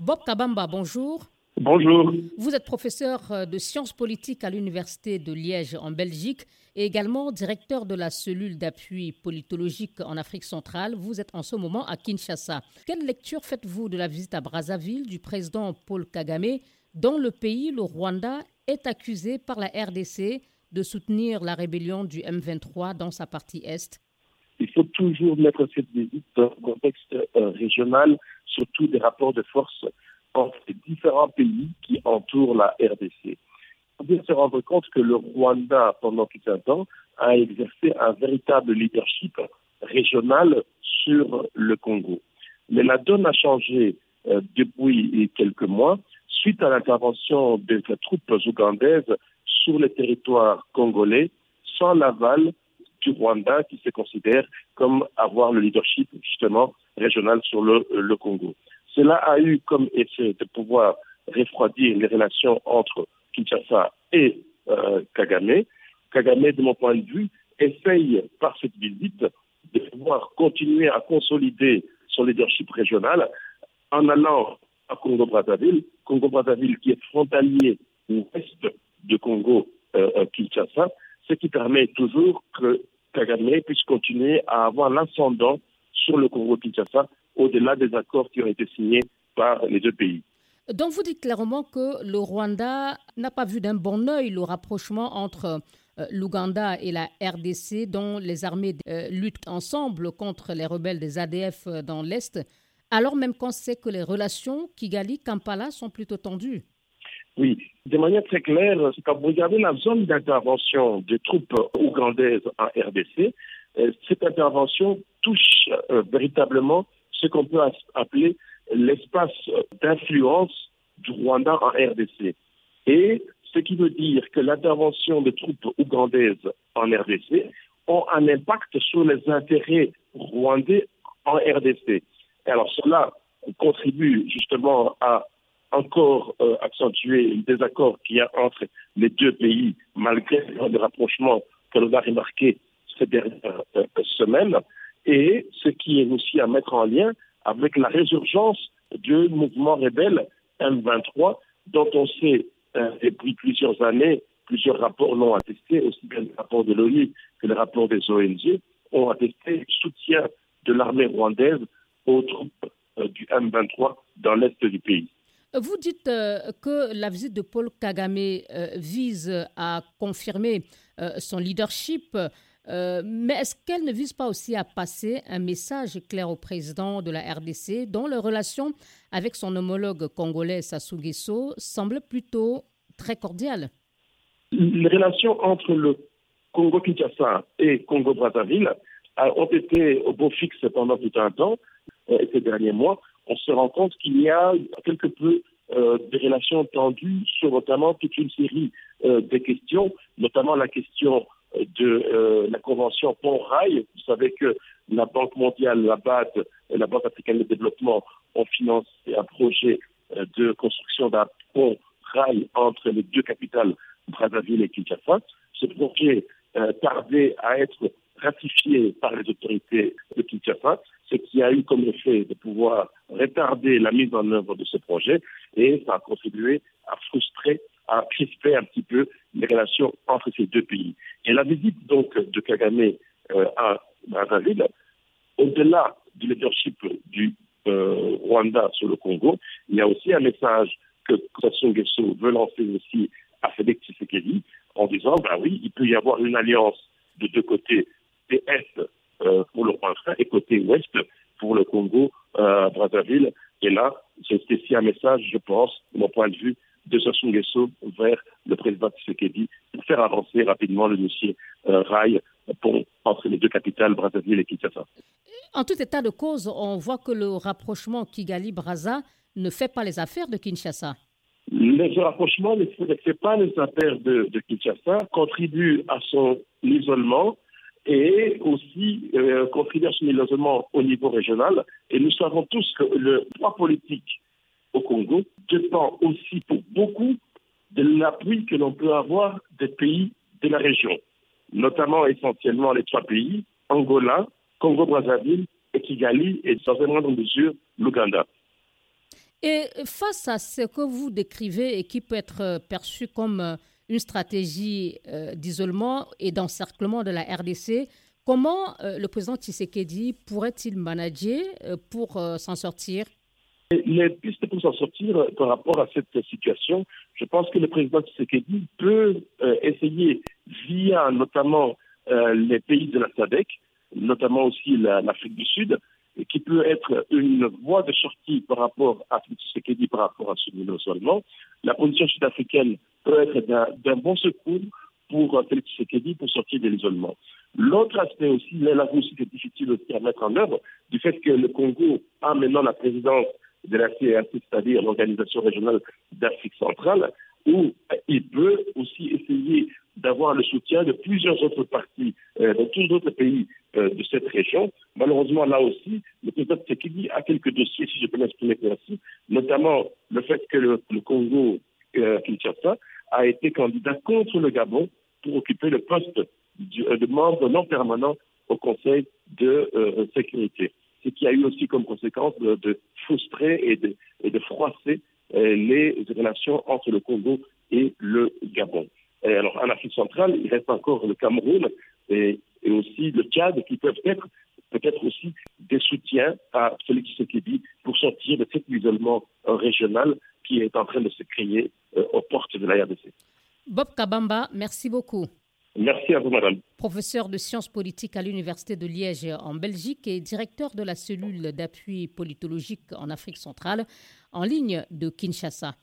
Bob Kabamba, bonjour. Bonjour. Vous êtes professeur euh, de sciences politiques à l'Université de Liège en Belgique et également directeur de la cellule d'appui politologique en Afrique centrale. Vous êtes en ce moment à Kinshasa. Quelle lecture faites-vous de la visite à Brazzaville du président Paul Kagame, dont le pays, le Rwanda, est accusé par la RDC de soutenir la rébellion du M23 dans sa partie est? Il faut toujours mettre cette visite dans un contexte euh, régional, surtout des rapports de force entre les différents pays qui entourent la RDC. Il faut bien se rendre compte que le Rwanda, pendant tout un temps, a exercé un véritable leadership régional sur le Congo. Mais la donne a changé euh, depuis quelques mois suite à l'intervention des troupes ougandaises sur le territoire congolais sans l'aval du Rwanda qui se considère comme avoir le leadership justement régional sur le, le Congo. Cela a eu comme effet de pouvoir refroidir les relations entre Kinshasa et euh, Kagame. Kagame, de mon point de vue, essaye par cette visite de pouvoir continuer à consolider son leadership régional en allant à Congo-Brazzaville, Congo-Brazzaville qui est frontalier ouest de Congo-Kinshasa, ce qui permet toujours que Kagame puisse continuer à avoir l'ascendant sur le Congo-Kinshasa au-delà des accords qui ont été signés par les deux pays. Donc vous dites clairement que le Rwanda n'a pas vu d'un bon œil le rapprochement entre euh, l'Ouganda et la RDC, dont les armées euh, luttent ensemble contre les rebelles des ADF euh, dans l'Est, alors même qu'on sait que les relations Kigali-Kampala sont plutôt tendues. Oui, de manière très claire, quand vous regardez la zone d'intervention des troupes ougandaises en RDC, cette intervention touche véritablement ce qu'on peut appeler l'espace d'influence du Rwanda en RDC. Et ce qui veut dire que l'intervention des troupes ougandaises en RDC ont un impact sur les intérêts rwandais en RDC. alors cela contribue justement à encore euh, accentuer le désaccord qu'il y a entre les deux pays, malgré le rapprochement que l'on a remarqué ces dernières euh, semaines et ce qui est aussi à mettre en lien avec la résurgence du mouvement rebelle M23, dont on sait euh, depuis plusieurs années, plusieurs rapports l'ont attesté, aussi bien le rapport de l'ONU que le rapport des ONG, ont attesté le soutien de l'armée rwandaise aux troupes euh, du M23 dans l'est du pays. Vous dites euh, que la visite de Paul Kagame vise à confirmer son leadership euh, mais est-ce qu'elle ne vise pas aussi à passer un message clair au président de la RDC dont les relations avec son homologue congolais Sassou Nguesso semblent plutôt très cordiales? Les relations entre le Congo-Kinshasa et Congo-Brazzaville ont été au beau fixe pendant tout un temps. Euh, ces derniers mois, on se rend compte qu'il y a quelque peu euh, des relations tendues sur notamment toute une série de questions, notamment la question de euh, la convention Pont-Rail. Vous savez que la Banque mondiale, la BAD et la Banque africaine de développement ont financé un projet euh, de construction d'un pont-rail entre les deux capitales, Brazzaville et Kinshasa. Ce projet euh, tardait à être ratifié par les autorités de Kinshasa, ce qui a eu comme effet de pouvoir retarder la mise en œuvre de ce projet et ça a contribué à frustrer à crisper un petit peu les relations entre ces deux pays. Et la visite donc de Kagame euh, à Brazzaville, au-delà du leadership du euh, Rwanda sur le Congo, il y a aussi un message que Sassou veut lancer aussi à Félix Tshisekedi en disant, bah oui, il peut y avoir une alliance de deux côtés, euh, pour le Rwanda et côté Ouest pour le Congo, Brazzaville. Et là, c'est aussi un message, je pense, de mon point de vue, de Sassou Nguesso vers le président Tshisekedi pour faire avancer rapidement le dossier euh, rail pour, entre les deux capitales, Brazzaville et Kinshasa. En tout état de cause, on voit que le rapprochement Kigali-Brazza ne fait pas les affaires de Kinshasa. Le rapprochement ne fait pas les affaires de, Kinshasa, contribue à son isolement et aussi euh, à son au niveau régional. Et nous savons tous que le poids politique au Congo dépend aussi pour beaucoup de l'appui que l'on peut avoir des pays de la région, notamment essentiellement les trois pays, Angola, Congo-Brazzaville et Kigali, et dans une moindre mesure l'Ouganda. Et face à ce que vous décrivez et qui peut être perçu comme une stratégie d'isolement et d'encerclement de la RDC, comment le président Tshisekedi pourrait-il manager pour s'en sortir? Les pistes pour s'en sortir euh, par rapport à cette situation, je pense que le président Tshisekedi peut euh, essayer, via notamment euh, les pays de la SADC, notamment aussi l'Afrique du Sud, qui peut être une voie de sortie par rapport à Tshisekedi, par rapport à ce seulement. La position sud-africaine peut être d'un bon secours pour Félix Tshisekedi pour sortir de l'isolement. L'autre aspect aussi, là aussi c'est difficile aussi à mettre en œuvre, du fait que le Congo a maintenant la présidence de la CRC, c'est-à-dire l'Organisation régionale d'Afrique centrale, où il peut aussi essayer d'avoir le soutien de plusieurs autres partis euh, dans tous les autres pays euh, de cette région. Malheureusement, là aussi, le président Tshisekedi a quelques dossiers, si je peux m'exprimer ainsi, notamment le fait que le, Congo euh, Kinshasa a été candidat contre le Gabon pour occuper le poste de membre non permanent au Conseil de sécurité ce qui a eu aussi comme conséquence de, frustrer et de, et de froisser euh, les relations entre le Congo et le Gabon. Alors, en Afrique centrale, il reste encore le Cameroun et, aussi le Tchad qui peuvent être peut-être aussi des soutiens à Félix Tshisekedi pour sortir de cet isolement régional qui est en train de se créer euh, aux portes de la RDC. Bob Kabamba, merci beaucoup. Merci à vous, madame. Professeur de sciences politiques à l'Université de Liège en Belgique et directeur de la cellule d'appui politologique en Afrique centrale en ligne de Kinshasa.